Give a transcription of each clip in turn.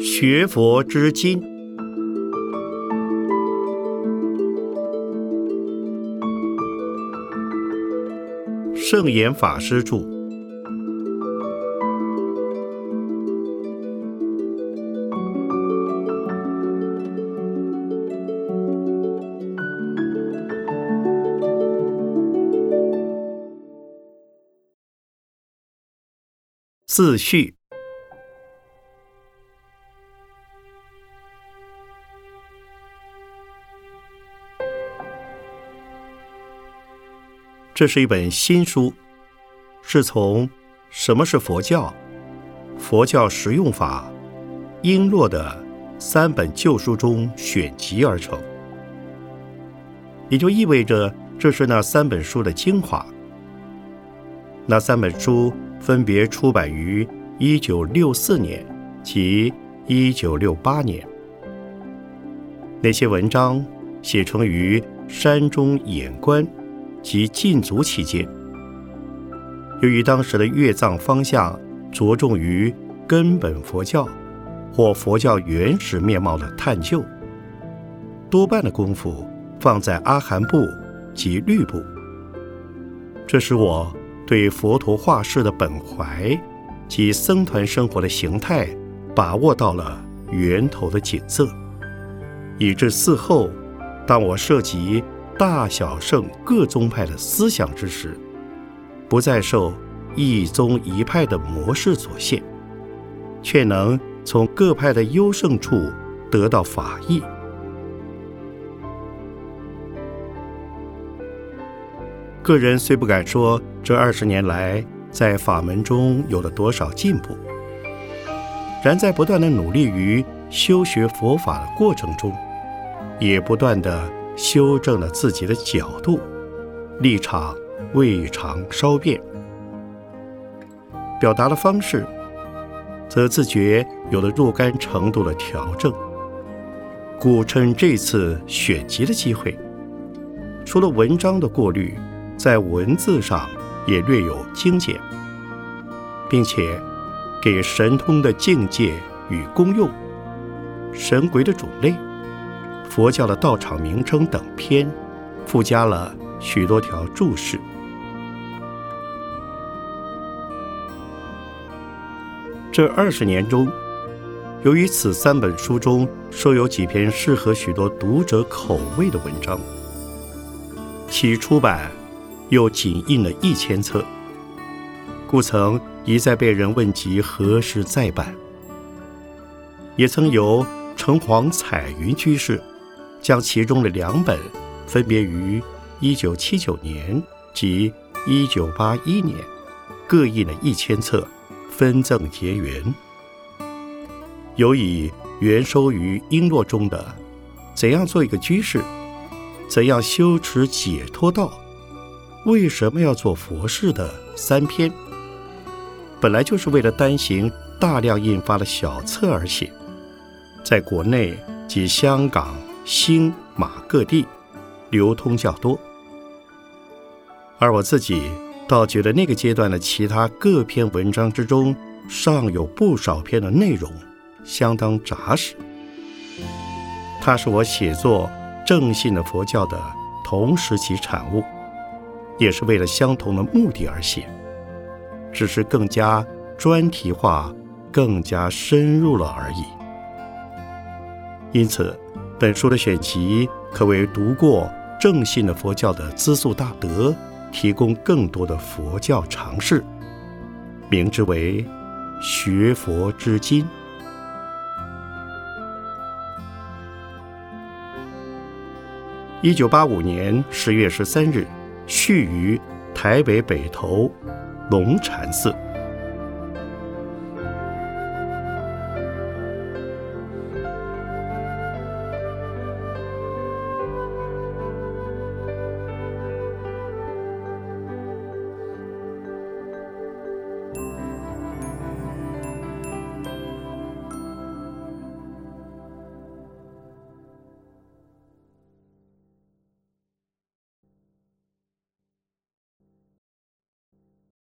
学佛之经，圣严法师著。自序。这是一本新书，是从什么是佛教、佛教实用法、璎珞的三本旧书中选集而成，也就意味着这是那三本书的精华。那三本书。分别出版于一九六四年及一九六八年。那些文章写成于山中演观及禁足期间。由于当时的阅藏方向着重于根本佛教或佛教原始面貌的探究，多半的功夫放在阿含部及律部。这使我。对佛陀画室的本怀及僧团生活的形态把握到了源头的景色，以致嗣后，当我涉及大小圣各宗派的思想之时，不再受一宗一派的模式所限，却能从各派的优胜处得到法益。个人虽不敢说这二十年来在法门中有了多少进步，然在不断的努力于修学佛法的过程中，也不断的修正了自己的角度、立场，未尝稍变。表达的方式，则自觉有了若干程度的调整。故趁这次选集的机会，除了文章的过滤。在文字上也略有精简，并且给神通的境界与功用、神鬼的种类、佛教的道场名称等篇附加了许多条注释。这二十年中，由于此三本书中收有几篇适合许多读者口味的文章，其出版。又仅印了一千册，故曾一再被人问及何时再版。也曾由城隍彩云居士将其中的两本，分别于一九七九年及一九八一年各印了一千册，分赠结缘。有以原收于璎珞中的《怎样做一个居士》，怎样修持解脱道。为什么要做佛事的三篇？本来就是为了单行大量印发的小册而写，在国内及香港、新马各地流通较多。而我自己倒觉得那个阶段的其他各篇文章之中，尚有不少篇的内容相当扎实。它是我写作正信的佛教的同时期产物。也是为了相同的目的而写，只是更加专题化、更加深入了而已。因此，本书的选集可为读过正信的佛教的资素大德提供更多的佛教常识，名之为《学佛之经》。一九八五年十月十三日。去于台北北投龙禅寺。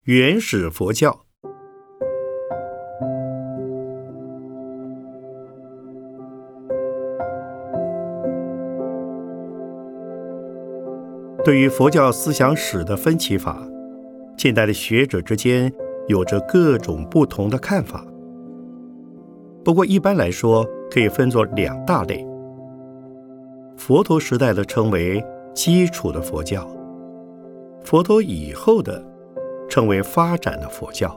原始佛教。对于佛教思想史的分歧法，近代的学者之间有着各种不同的看法。不过一般来说，可以分作两大类：佛陀时代的称为基础的佛教，佛陀以后的称为发展的佛教。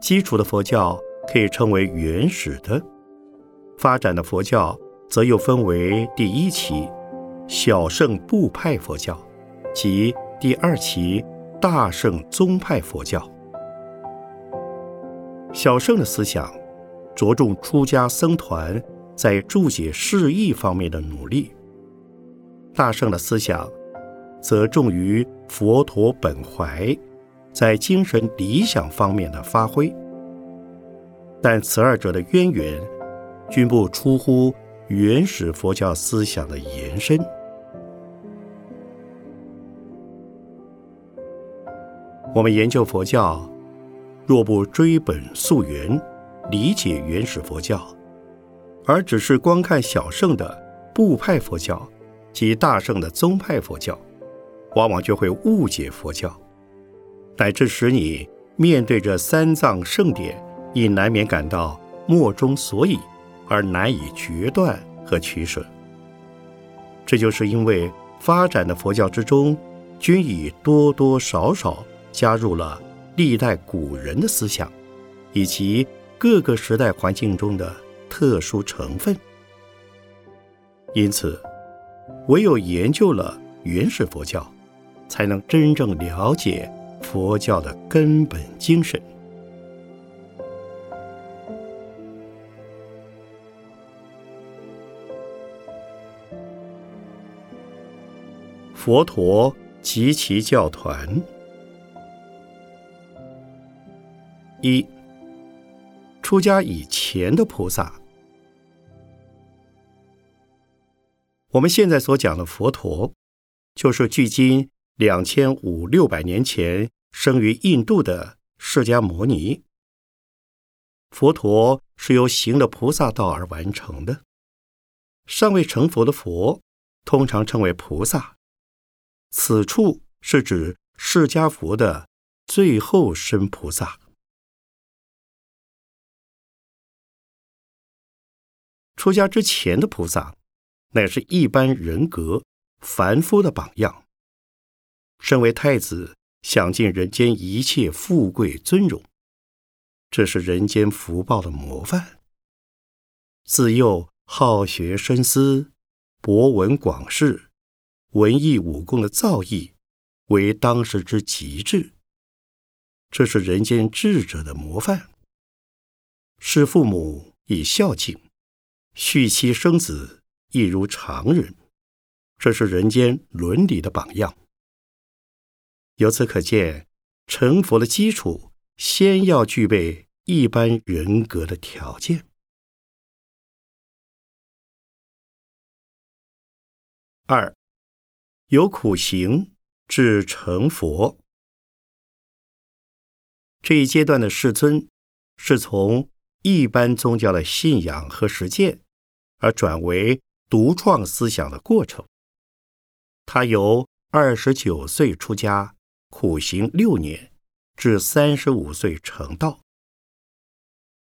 基础的佛教可以称为原始的，发展的佛教则又分为第一期。小乘部派佛教及第二期大乘宗派佛教。小乘的思想着重出家僧团在注解释义方面的努力，大乘的思想则重于佛陀本怀在精神理想方面的发挥。但此二者的渊源均不出乎原始佛教思想的延伸。我们研究佛教，若不追本溯源，理解原始佛教，而只是光看小圣的部派佛教及大圣的宗派佛教，往往就会误解佛教，乃至使你面对着三藏圣典，亦难免感到莫衷所以，而难以决断和取舍。这就是因为发展的佛教之中，均以多多少少。加入了历代古人的思想，以及各个时代环境中的特殊成分。因此，唯有研究了原始佛教，才能真正了解佛教的根本精神。佛陀及其教团。一出家以前的菩萨，我们现在所讲的佛陀，就是距今两千五六百年前生于印度的释迦牟尼。佛陀是由行了菩萨道而完成的，尚未成佛的佛，通常称为菩萨。此处是指释迦佛的最后身菩萨。出家之前的菩萨，乃是一般人格凡夫的榜样。身为太子，享尽人间一切富贵尊荣，这是人间福报的模范。自幼好学深思，博闻广识，文艺武功的造诣为当时之极致，这是人间智者的模范。视父母以孝敬。续妻生子亦如常人，这是人间伦理的榜样。由此可见，成佛的基础先要具备一般人格的条件。二，由苦行至成佛。这一阶段的世尊是从一般宗教的信仰和实践。而转为独创思想的过程。他由二十九岁出家，苦行六年，至三十五岁成道。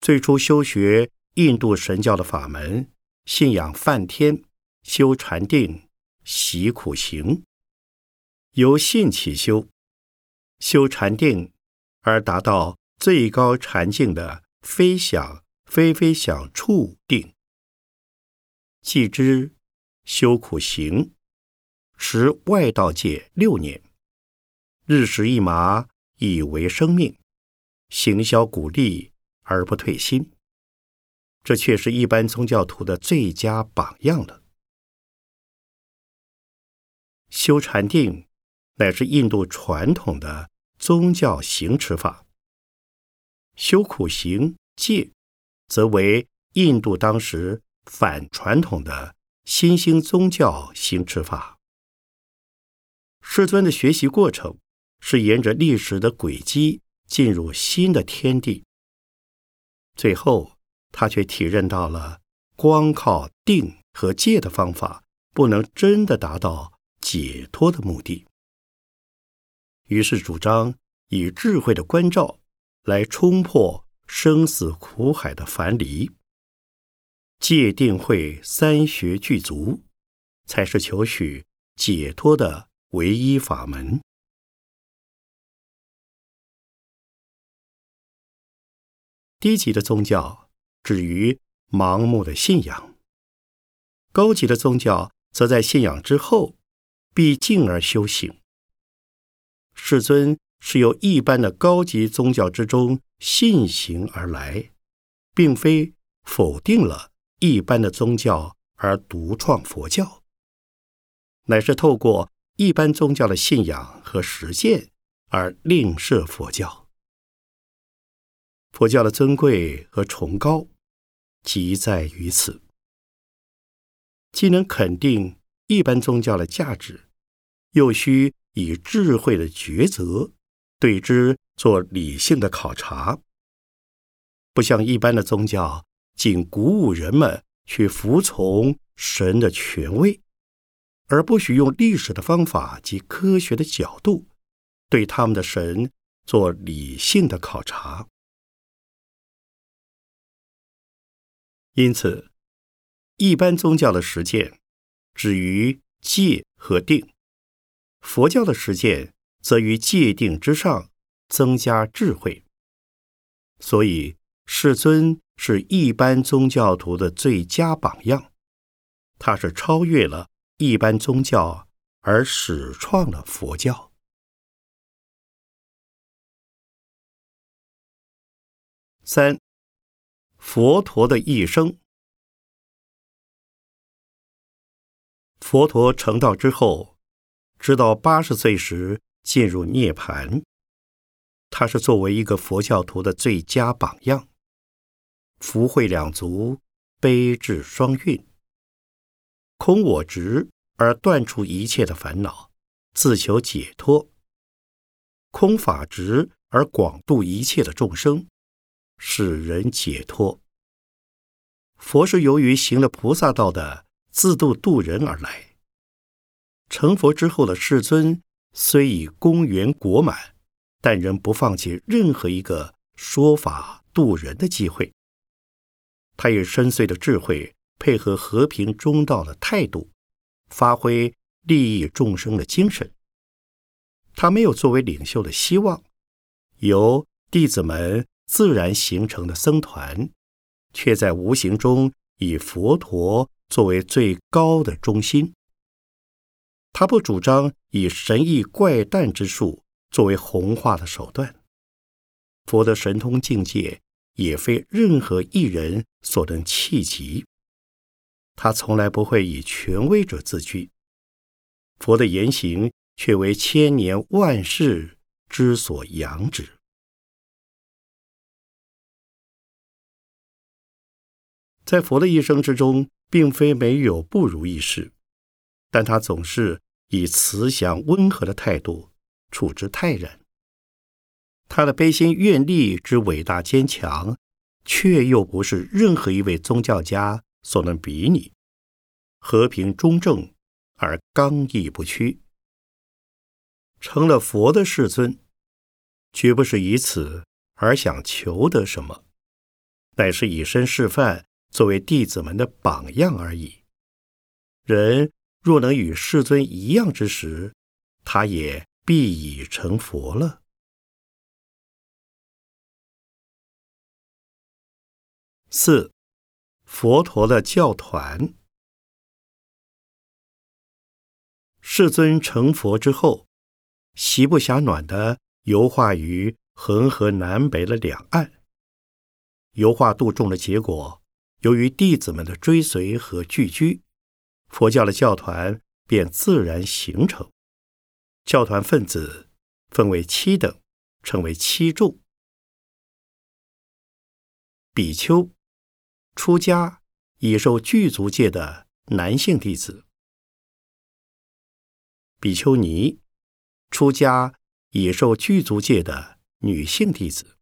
最初修学印度神教的法门，信仰梵天，修禅定，习苦行，由信起修，修禅定，而达到最高禅境的非想非非想处定。继之，修苦行，持外道戒六年，日食一麻以为生命，行销鼓励而不退心。这却是一般宗教徒的最佳榜样了。修禅定乃是印度传统的宗教行持法，修苦行戒则为印度当时。反传统的新兴宗教行持法，世尊的学习过程是沿着历史的轨迹进入新的天地。最后，他却体认到了光靠定和戒的方法不能真的达到解脱的目的，于是主张以智慧的关照来冲破生死苦海的樊篱。戒定慧三学具足，才是求取解脱的唯一法门。低级的宗教止于盲目的信仰，高级的宗教则在信仰之后必进而修行。世尊是由一般的高级宗教之中信行而来，并非否定了一般的宗教而独创佛教，乃是透过一般宗教的信仰和实践而另设佛教。佛教的尊贵和崇高，即在于此。既能肯定一般宗教的价值，又需以智慧的抉择对之做理性的考察。不像一般的宗教，仅鼓舞人们去服从神的权威，而不许用历史的方法及科学的角度对他们的神做理性的考察。因此，一般宗教的实践止于戒和定；佛教的实践则于戒定之上增加智慧。所以，世尊是一般宗教徒的最佳榜样。他是超越了一般宗教而始创了佛教。三。佛陀的一生。佛陀成道之后，直到八十岁时进入涅盘。他是作为一个佛教徒的最佳榜样。福慧两足，悲智双运，空我执而断除一切的烦恼，自求解脱；空法执而广度一切的众生。使人解脱。佛是由于行了菩萨道的自度度人而来。成佛之后的世尊，虽已功圆果满，但仍不放弃任何一个说法度人的机会。他以深邃的智慧，配合和平中道的态度，发挥利益众生的精神。他没有作为领袖的希望，由弟子们。自然形成的僧团，却在无形中以佛陀作为最高的中心。他不主张以神异怪诞之术作为弘化的手段。佛的神通境界也非任何一人所能企及。他从来不会以权威者自居。佛的言行却为千年万世之所仰止。在佛的一生之中，并非没有不如意事，但他总是以慈祥温和的态度处之泰然。他的悲心愿力之伟大坚强，却又不是任何一位宗教家所能比拟。和平中正而刚毅不屈，成了佛的世尊，绝不是以此而想求得什么，乃是以身示范。作为弟子们的榜样而已。人若能与世尊一样之时，他也必已成佛了。四，佛陀的教团。世尊成佛之后，席不暇暖的游化于恒河南北的两岸，游化度众的结果。由于弟子们的追随和聚居，佛教的教团便自然形成。教团分子分为七等，称为七众。比丘、出家已受具足戒的男性弟子；比丘尼、出家已受具足戒的女性弟子。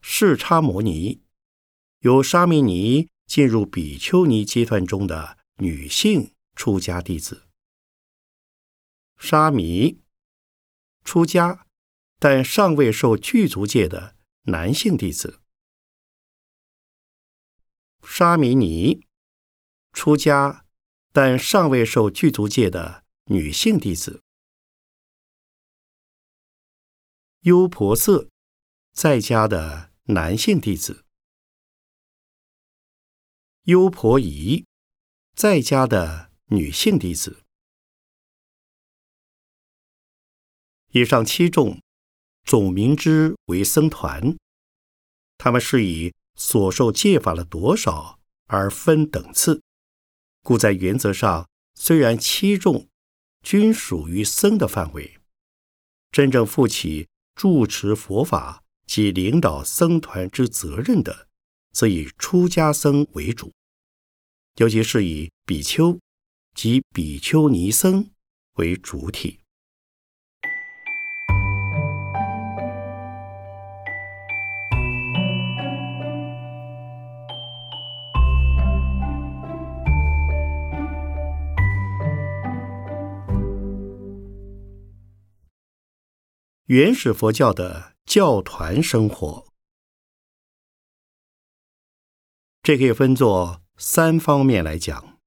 视差摩尼，由沙弥尼进入比丘尼阶段中的女性出家弟子。沙弥，出家但尚未受具足戒的男性弟子。沙弥尼，出家但尚未受具足戒的女性弟子。优婆塞，在家的。男性弟子，优婆夷，在家的女性弟子。以上七众总名之为僧团，他们是以所受戒法的多少而分等次，故在原则上，虽然七众均属于僧的范围，真正负起住持佛法。及领导僧团之责任的，则以出家僧为主，尤其是以比丘及比丘尼僧为主体。原始佛教的。教团生活，这可以分作三方面来讲：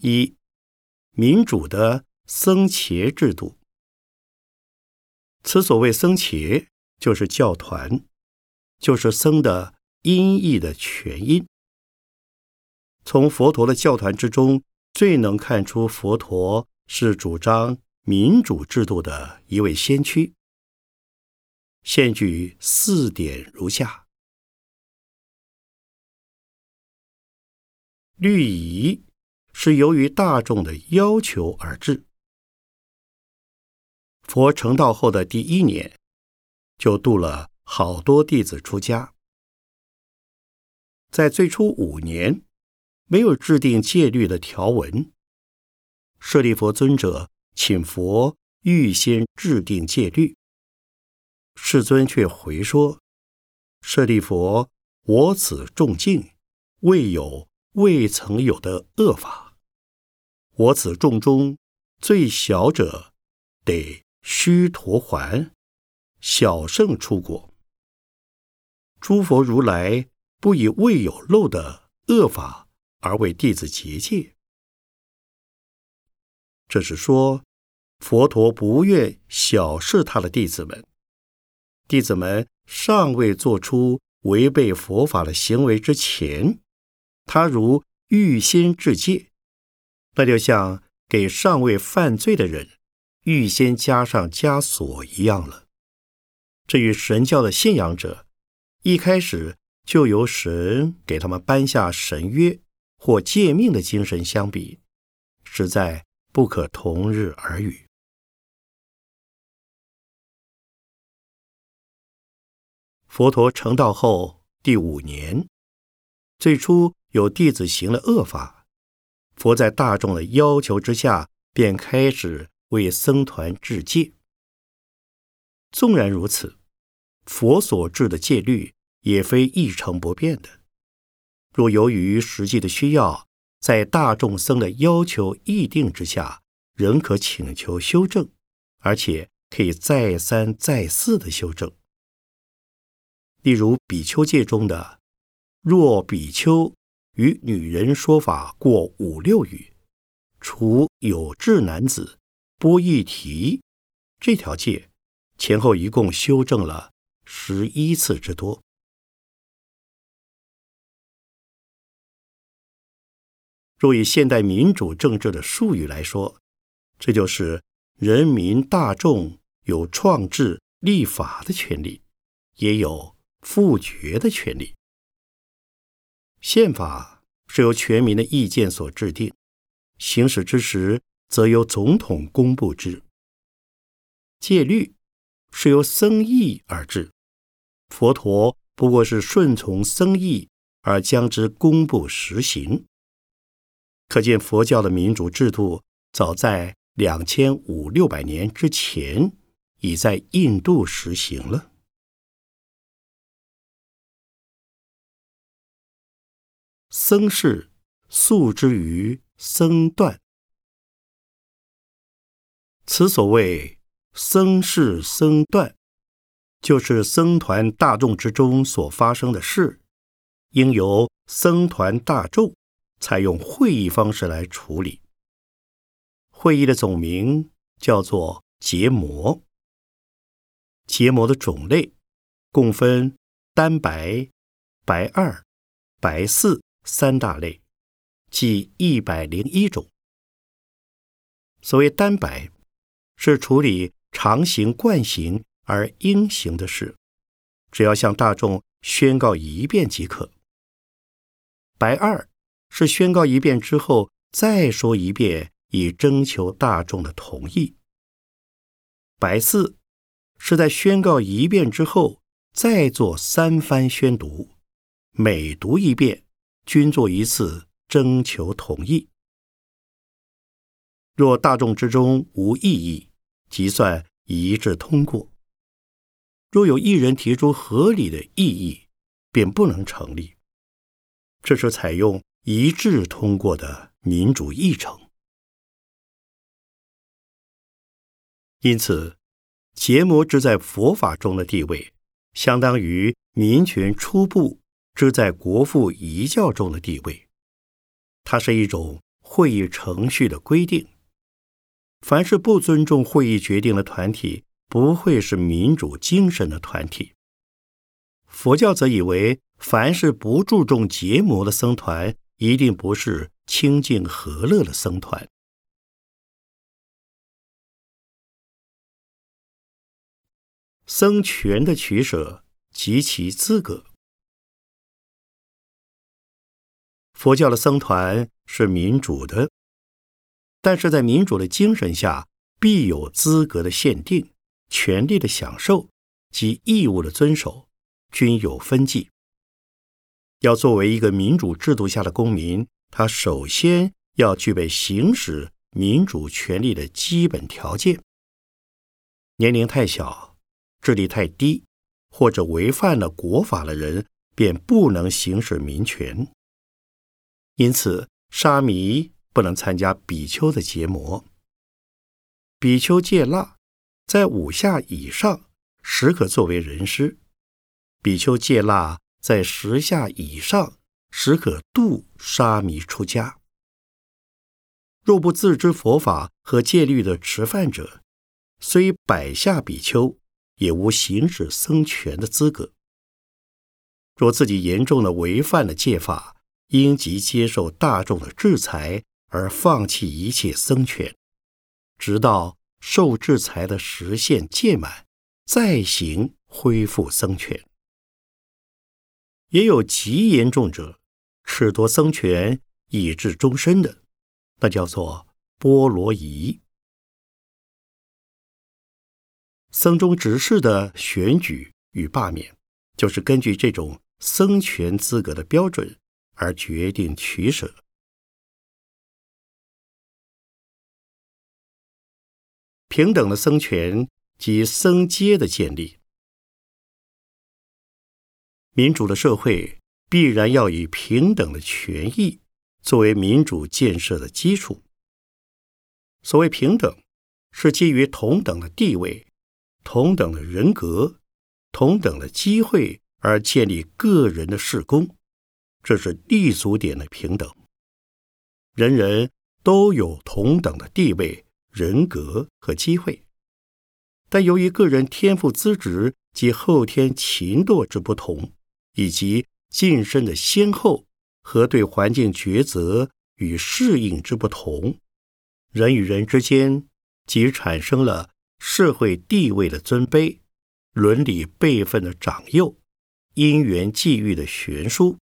一、民主的僧伽制度。此所谓僧伽，就是教团，就是僧的音译的全音。从佛陀的教团之中，最能看出佛陀是主张民主制度的一位先驱。现举四点如下：律仪是由于大众的要求而制。佛成道后的第一年，就度了好多弟子出家。在最初五年，没有制定戒律的条文，舍利佛尊者请佛预先制定戒律。世尊却回说：“舍利弗，我此众境未有未曾有的恶法。我此众中最小者得须陀环，小圣出国。诸佛如来不以未有漏的恶法而为弟子结界。这是说，佛陀不愿小视他的弟子们。”弟子们尚未做出违背佛法的行为之前，他如预先致戒，那就像给尚未犯罪的人预先加上枷锁一样了。这与神教的信仰者一开始就由神给他们颁下神约或诫命的精神相比，实在不可同日而语。佛陀成道后第五年，最初有弟子行了恶法，佛在大众的要求之下，便开始为僧团制戒。纵然如此，佛所制的戒律也非一成不变的。若由于实际的需要，在大众僧的要求议定之下，仍可请求修正，而且可以再三再四的修正。例如比丘戒中的，若比丘与女人说法过五六语，除有志男子不一提这条戒，前后一共修正了十一次之多。若以现代民主政治的术语来说，这就是人民大众有创制立法的权利，也有。复决的权利。宪法是由全民的意见所制定，行使之时则由总统公布之。戒律是由僧义而制，佛陀不过是顺从僧义而将之公布实行。可见佛教的民主制度早在两千五六百年之前，已在印度实行了。僧事素之于僧断，此所谓僧事僧断，就是僧团大众之中所发生的事，应由僧团大众采用会议方式来处理。会议的总名叫做结膜。结膜的种类共分单白、白二、白四。三大类，即一百零一种。所谓单白，是处理常行惯行而应行的事，只要向大众宣告一遍即可。白二是宣告一遍之后再说一遍，以征求大众的同意。白四是在宣告一遍之后再做三番宣读，每读一遍。均做一次征求同意。若大众之中无异议，即算一致通过；若有一人提出合理的异议，便不能成立。这是采用一致通过的民主议程。因此，结魔之在佛法中的地位，相当于民权初步。之在国父遗教中的地位，它是一种会议程序的规定。凡是不尊重会议决定的团体，不会是民主精神的团体。佛教则以为，凡是不注重结魔的僧团，一定不是清净和乐的僧团。僧权的取舍及其资格。佛教的僧团是民主的，但是在民主的精神下，必有资格的限定、权利的享受及义务的遵守，均有分际。要作为一个民主制度下的公民，他首先要具备行使民主权利的基本条件。年龄太小、智力太低，或者违反了国法的人，便不能行使民权。因此，沙弥不能参加比丘的结魔。比丘戒腊在五下以上，时可作为人师；比丘戒腊在十下以上，时可度沙弥出家。若不自知佛法和戒律的持犯者，虽百下比丘，也无行使僧权的资格。若自己严重的违犯了戒法，应即接受大众的制裁，而放弃一切僧权，直到受制裁的时限届满，再行恢复僧权。也有极严重者，褫夺僧权以至终身的，那叫做波罗夷。僧中执事的选举与罢免，就是根据这种僧权资格的标准。而决定取舍。平等的僧权及僧阶的建立，民主的社会必然要以平等的权益作为民主建设的基础。所谓平等，是基于同等的地位、同等的人格、同等的机会而建立个人的事功。这是立足点的平等，人人都有同等的地位、人格和机会，但由于个人天赋资质及后天勤惰之不同，以及晋升的先后和对环境抉择与适应之不同，人与人之间即产生了社会地位的尊卑、伦理辈分的长幼、因缘际遇的悬殊。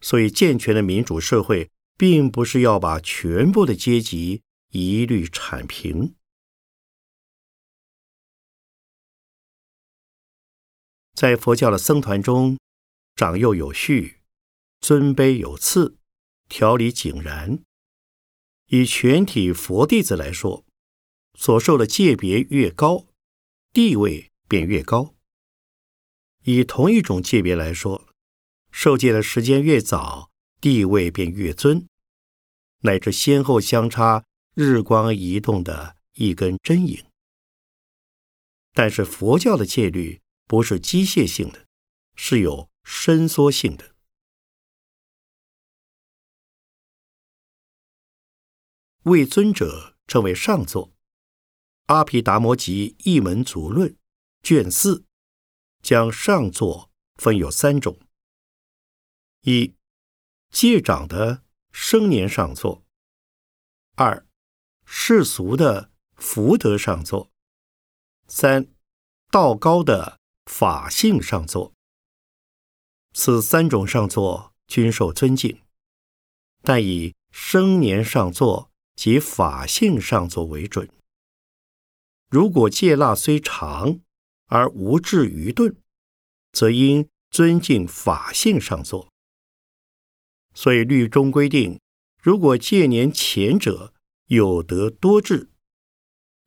所以，健全的民主社会，并不是要把全部的阶级一律铲平。在佛教的僧团中，长幼有序，尊卑有次，条理井然。以全体佛弟子来说，所受的戒别越高，地位便越高；以同一种界别来说，受戒的时间越早，地位便越尊，乃至先后相差日光移动的一根针影。但是佛教的戒律不是机械性的，是有伸缩性的。为尊者称为上座，《阿毗达摩集一门足论》卷四将上座分有三种：一、戒长的生年上座；二、世俗的福德上座；三、道高的法性上座。此三种上座均受尊敬，但以生年上座。及法性上座为准。如果戒腊虽长而无至愚钝，则应尊敬法性上座。所以律中规定，如果戒年前者有德多智，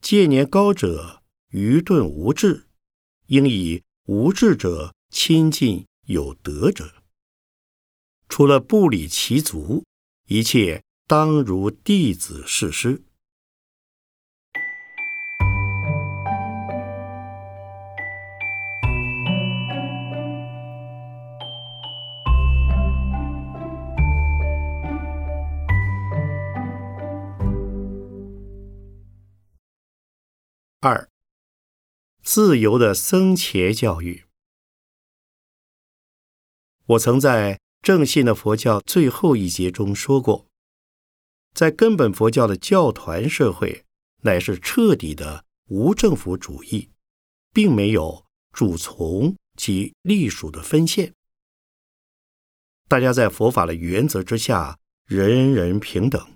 戒年高者愚钝无智，应以无智者亲近有德者。除了不理其足，一切。当如弟子事师。二、自由的僧伽教育。我曾在《正信的佛教》最后一节中说过。在根本佛教的教团社会，乃是彻底的无政府主义，并没有主从及隶属的分线。大家在佛法的原则之下，人人平等，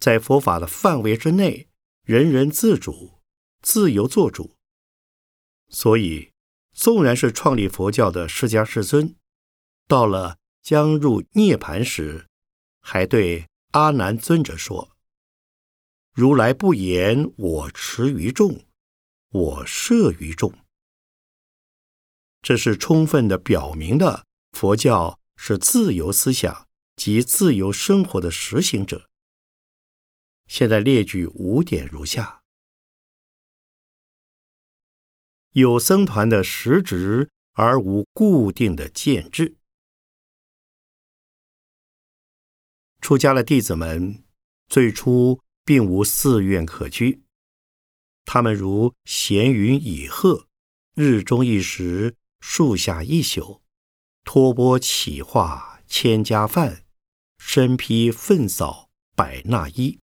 在佛法的范围之内，人人自主、自由做主。所以，纵然是创立佛教的释迦世尊，到了将入涅盘时，还对。阿难尊者说：“如来不言我持于众，我摄于众。”这是充分的表明了佛教是自由思想及自由生活的实行者。现在列举五点如下：有僧团的实职而无固定的建制。出家的弟子们最初并无寺院可居，他们如闲云野鹤，日中一时，树下一宿，托钵乞化千家饭，身披粪扫百纳衣。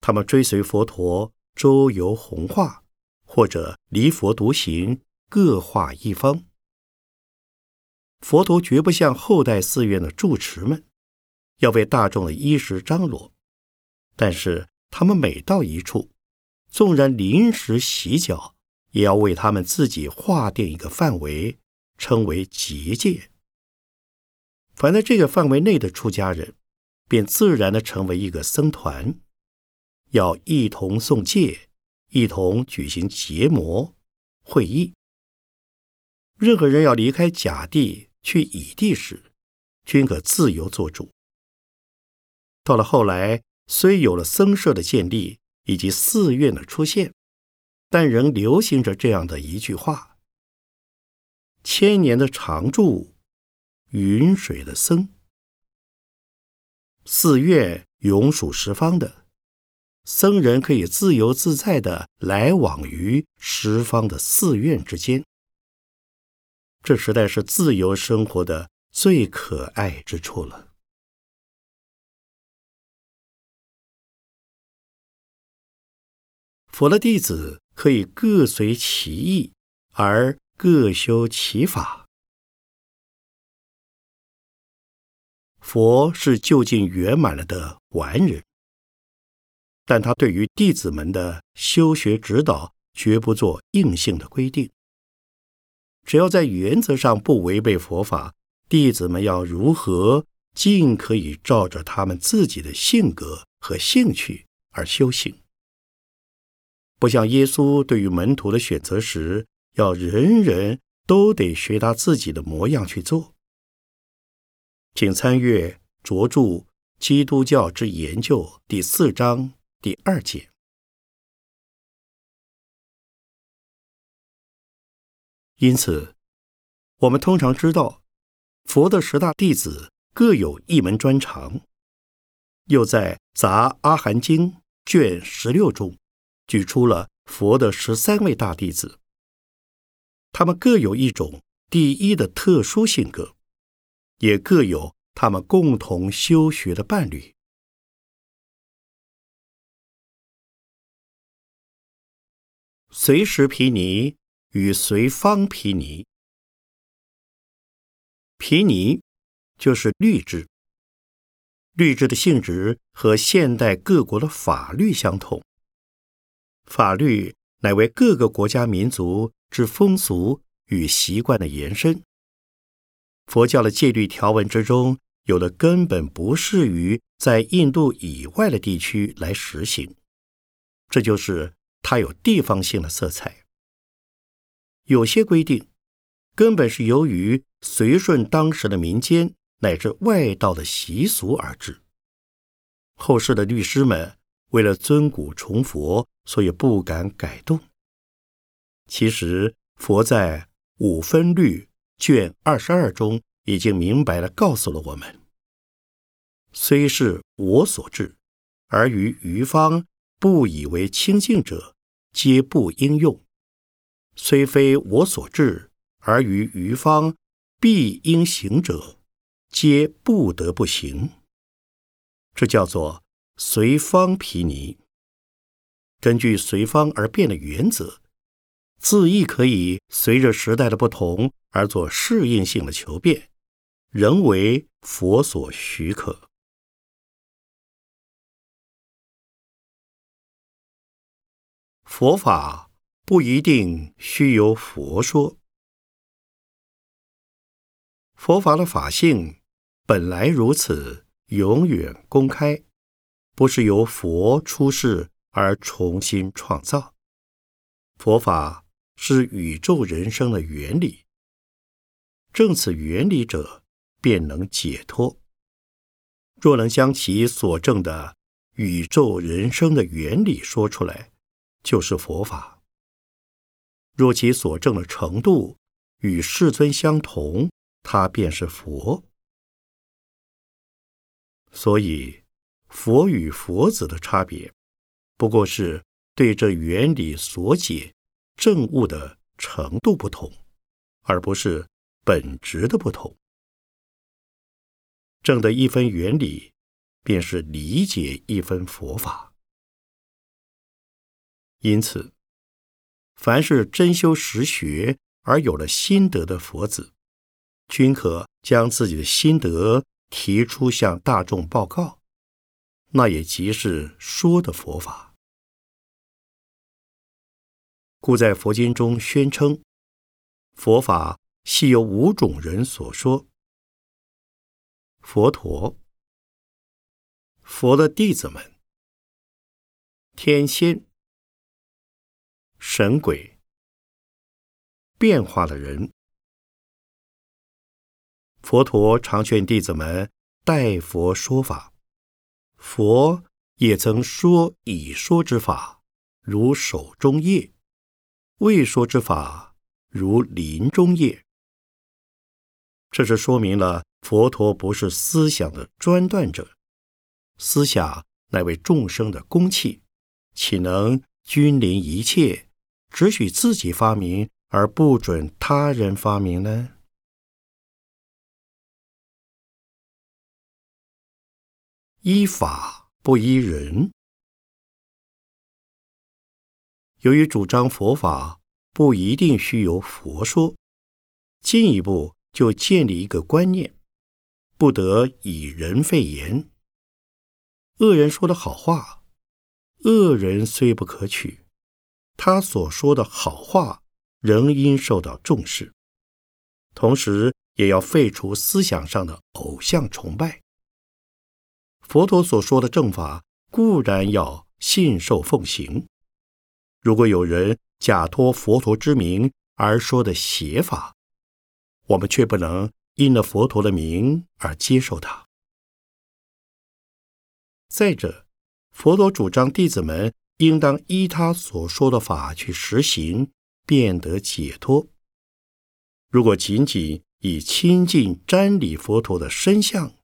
他们追随佛陀周游弘化，或者离佛独行，各化一方。佛陀绝不像后代寺院的住持们。要为大众的衣食张罗，但是他们每到一处，纵然临时洗脚，也要为他们自己划定一个范围，称为结界。凡在这个范围内的出家人，便自然的成为一个僧团，要一同诵戒，一同举行结魔会议。任何人要离开甲地去乙地时，均可自由做主。到了后来，虽有了僧舍的建立以及寺院的出现，但仍流行着这样的一句话：“千年的常住，云水的僧；寺院永属十方的僧人，可以自由自在的来往于十方的寺院之间。这实在是自由生活的最可爱之处了。”佛的弟子可以各随其意而各修其法。佛是就近圆满了的完人，但他对于弟子们的修学指导绝不做硬性的规定。只要在原则上不违背佛法，弟子们要如何尽可以照着他们自己的性格和兴趣而修行，不像耶稣对于门徒的选择时，要人人都得学他自己的模样去做。请参阅卓著《基督教之研究》第四章第二节。因此，我们通常知道，佛的十大弟子。各有一门专长，又在《杂阿含经》卷十六中举出了佛的十三位大弟子，他们各有一种第一的特殊性格，也各有他们共同修学的伴侣。随时毗尼与随方毗尼，毗尼。就是律制，律制的性质和现代各国的法律相同。法律乃为各个国家民族之风俗与习惯的延伸。佛教的戒律条文之中，有的根本不适于在印度以外的地区来实行，这就是它有地方性的色彩。有些规定根本是由于随顺当时的民间。乃至外道的习俗而至。后世的律师们为了尊古崇佛，所以不敢改动。其实，佛在五分律卷二十二中已经明白了告诉了我们：虽是我所制，而于余方不以为清净者，皆不应用；虽非我所制，而于余方必应行者。皆不得不行，这叫做随方毗尼。根据随方而变的原则，字义可以随着时代的不同而做适应性的求变，仍为佛所许可。佛法不一定须由佛说，佛法的法性。本来如此，永远公开，不是由佛出世而重新创造。佛法是宇宙人生的原理，正此原理者，便能解脱。若能将其所证的宇宙人生的原理说出来，就是佛法。若其所证的程度与世尊相同，他便是佛。所以，佛与佛子的差别，不过是对这原理所解证悟的程度不同，而不是本质的不同。证得一分原理，便是理解一分佛法。因此，凡是真修实学而有了心得的佛子，均可将自己的心得。提出向大众报告，那也即是说的佛法。故在佛经中宣称，佛法系由五种人所说：佛陀、佛的弟子们、天仙、神鬼、变化的人。佛陀常劝弟子们代佛说法，佛也曾说已说之法，如手中叶；未说之法，如林中叶。这是说明了佛陀不是思想的专断者，思想乃为众生的公器，岂能君临一切，只许自己发明而不准他人发明呢？依法不依人。由于主张佛法不一定需由佛说，进一步就建立一个观念：不得以人废言。恶人说的好话，恶人虽不可取，他所说的好话仍应受到重视。同时，也要废除思想上的偶像崇拜。佛陀所说的正法固然要信受奉行。如果有人假托佛陀之名而说的邪法，我们却不能因了佛陀的名而接受它。再者，佛陀主张弟子们应当依他所说的法去实行，便得解脱。如果仅仅以亲近瞻礼佛陀的身相，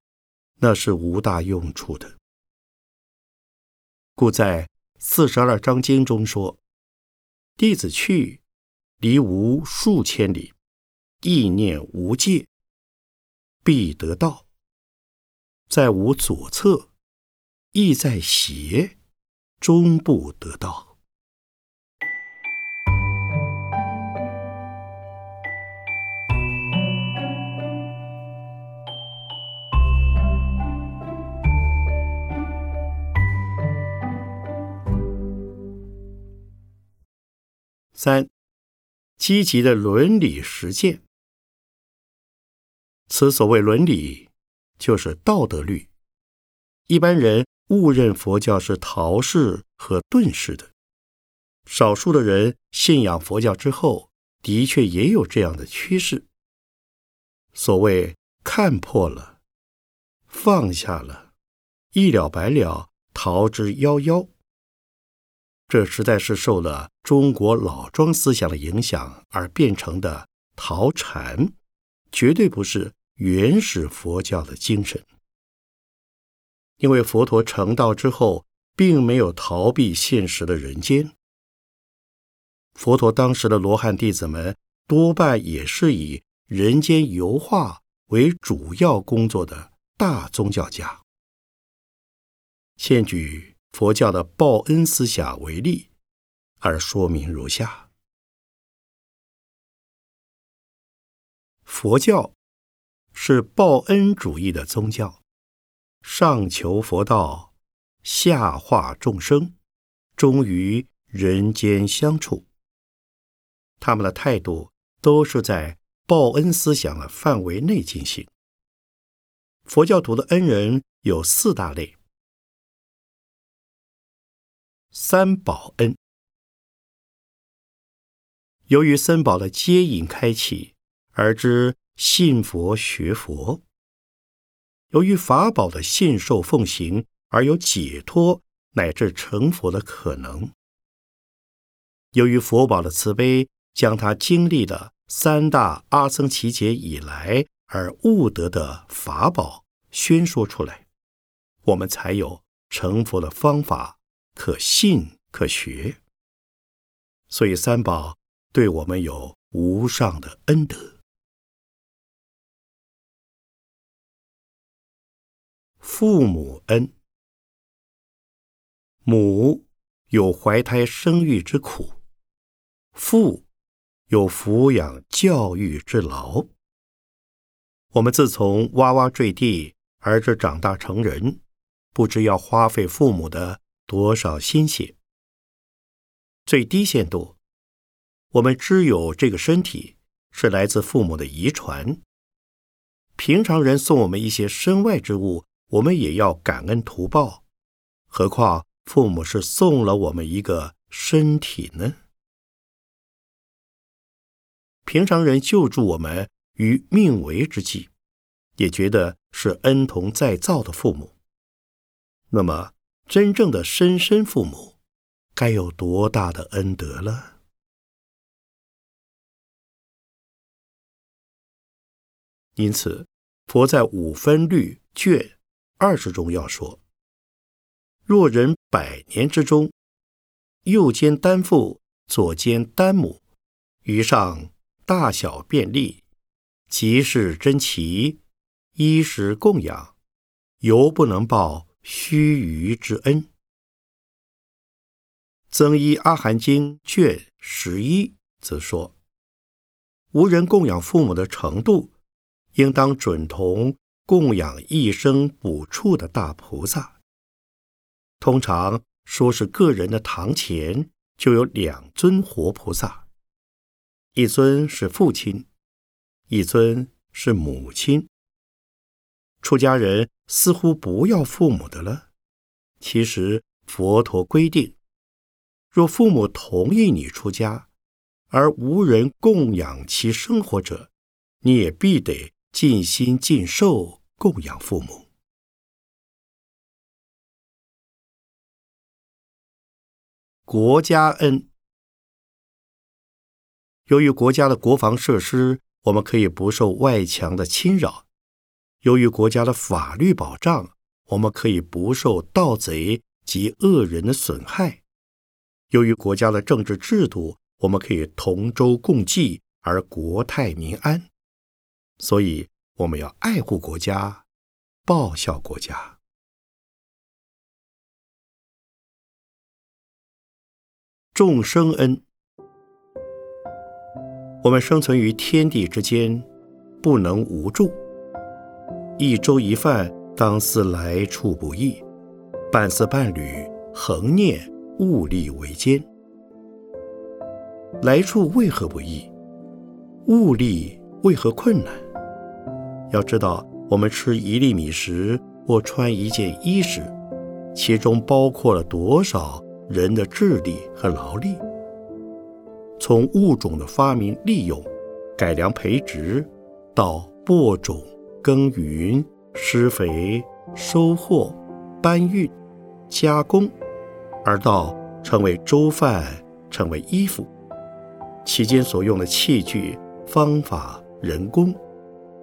那是无大用处的。故在四十二章经中说。弟子去，离无数千里，意念无界，必得道。在无左侧，意在邪，终不得道。三、积极的伦理实践。此所谓伦理，就是道德律。一般人误认佛教是陶氏和顿式的，少数的人信仰佛教之后，的确也有这样的趋势。所谓看破了，放下了，一了百了，逃之夭夭。这实在是受了中国老庄思想的影响而变成的逃禅，绝对不是原始佛教的精神。因为佛陀成道之后，并没有逃避现实的人间。佛陀当时的罗汉弟子们，多半也是以人间油画为主要工作的大宗教家。现举。佛教的报恩思想为例，而说明如下：佛教是报恩主义的宗教，上求佛道，下化众生，终于人间相处。他们的态度都是在报恩思想的范围内进行。佛教徒的恩人有四大类。三宝恩，由于三宝的接引开启，而知信佛学佛；由于法宝的信受奉行，而有解脱乃至成佛的可能；由于佛宝的慈悲，将他经历的三大阿僧祇劫以来而悟得的法宝宣说出来，我们才有成佛的方法。可信可学，所以三宝对我们有无上的恩德。父母恩，母有怀胎生育之苦，父有抚养教育之劳。我们自从哇哇坠地儿子长大成人，不知要花费父母的。多少心血？最低限度，我们知有这个身体是来自父母的遗传。平常人送我们一些身外之物，我们也要感恩图报。何况父母是送了我们一个身体呢？平常人救助我们于命危之际，也觉得是恩同再造的父母。那么。真正的生身父母，该有多大的恩德了？因此，佛在五分律卷二十中要说：若人百年之中，右肩担父，左肩担母，于上大小便利，即是珍奇，衣食供养，犹不能报。须臾之恩，《增一阿含经》卷十一则说：无人供养父母的程度，应当准同供养一生补处的大菩萨。通常说是个人的堂前就有两尊活菩萨，一尊是父亲，一尊是母亲。出家人似乎不要父母的了。其实佛陀规定，若父母同意你出家，而无人供养其生活者，你也必得尽心尽寿供养父母。国家恩，由于国家的国防设施，我们可以不受外强的侵扰；由于国家的法律保障，我们可以不受盗贼及恶人的损害；由于国家的政治制度，我们可以同舟共济而国泰民安。所以，我们要爱护国家，报效国家。众生恩，我们生存于天地之间，不能无助。一粥一饭，当思来处不易；半丝半缕，恒念物力维艰。来处为何不易？物力为何困难？要知道，我们吃一粒米食或穿一件衣食，其中包括了多少？人的智力和劳力，从物种的发明、利用、改良培植，到播种、耕耘、施肥、收获、搬运、加工，而到成为粥饭、成为衣服，期间所用的器具、方法、人工，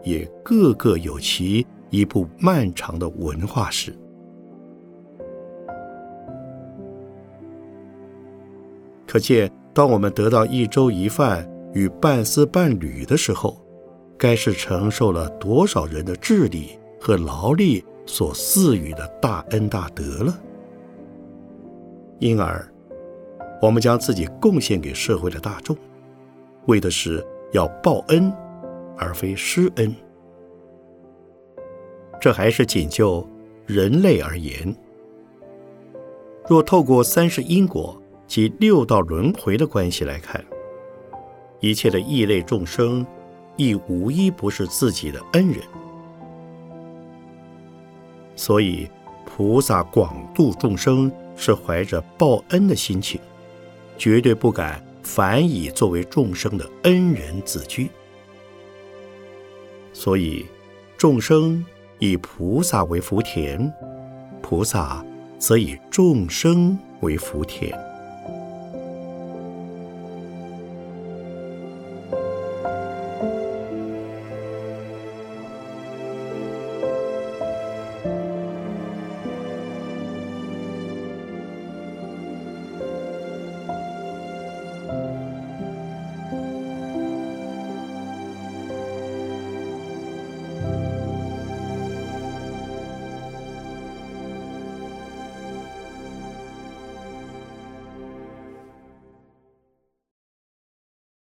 也个个有其一部漫长的文化史。可见，当我们得到一粥一饭与半丝半缕的时候，该是承受了多少人的智力和劳力所赐予的大恩大德了。因而，我们将自己贡献给社会的大众，为的是要报恩，而非施恩。这还是仅就人类而言。若透过三世因果。及六道轮回的关系来看，一切的异类众生，亦无一不是自己的恩人。所以，菩萨广度众生，是怀着报恩的心情，绝对不敢反以作为众生的恩人自居。所以，众生以菩萨为福田，菩萨则以众生为福田。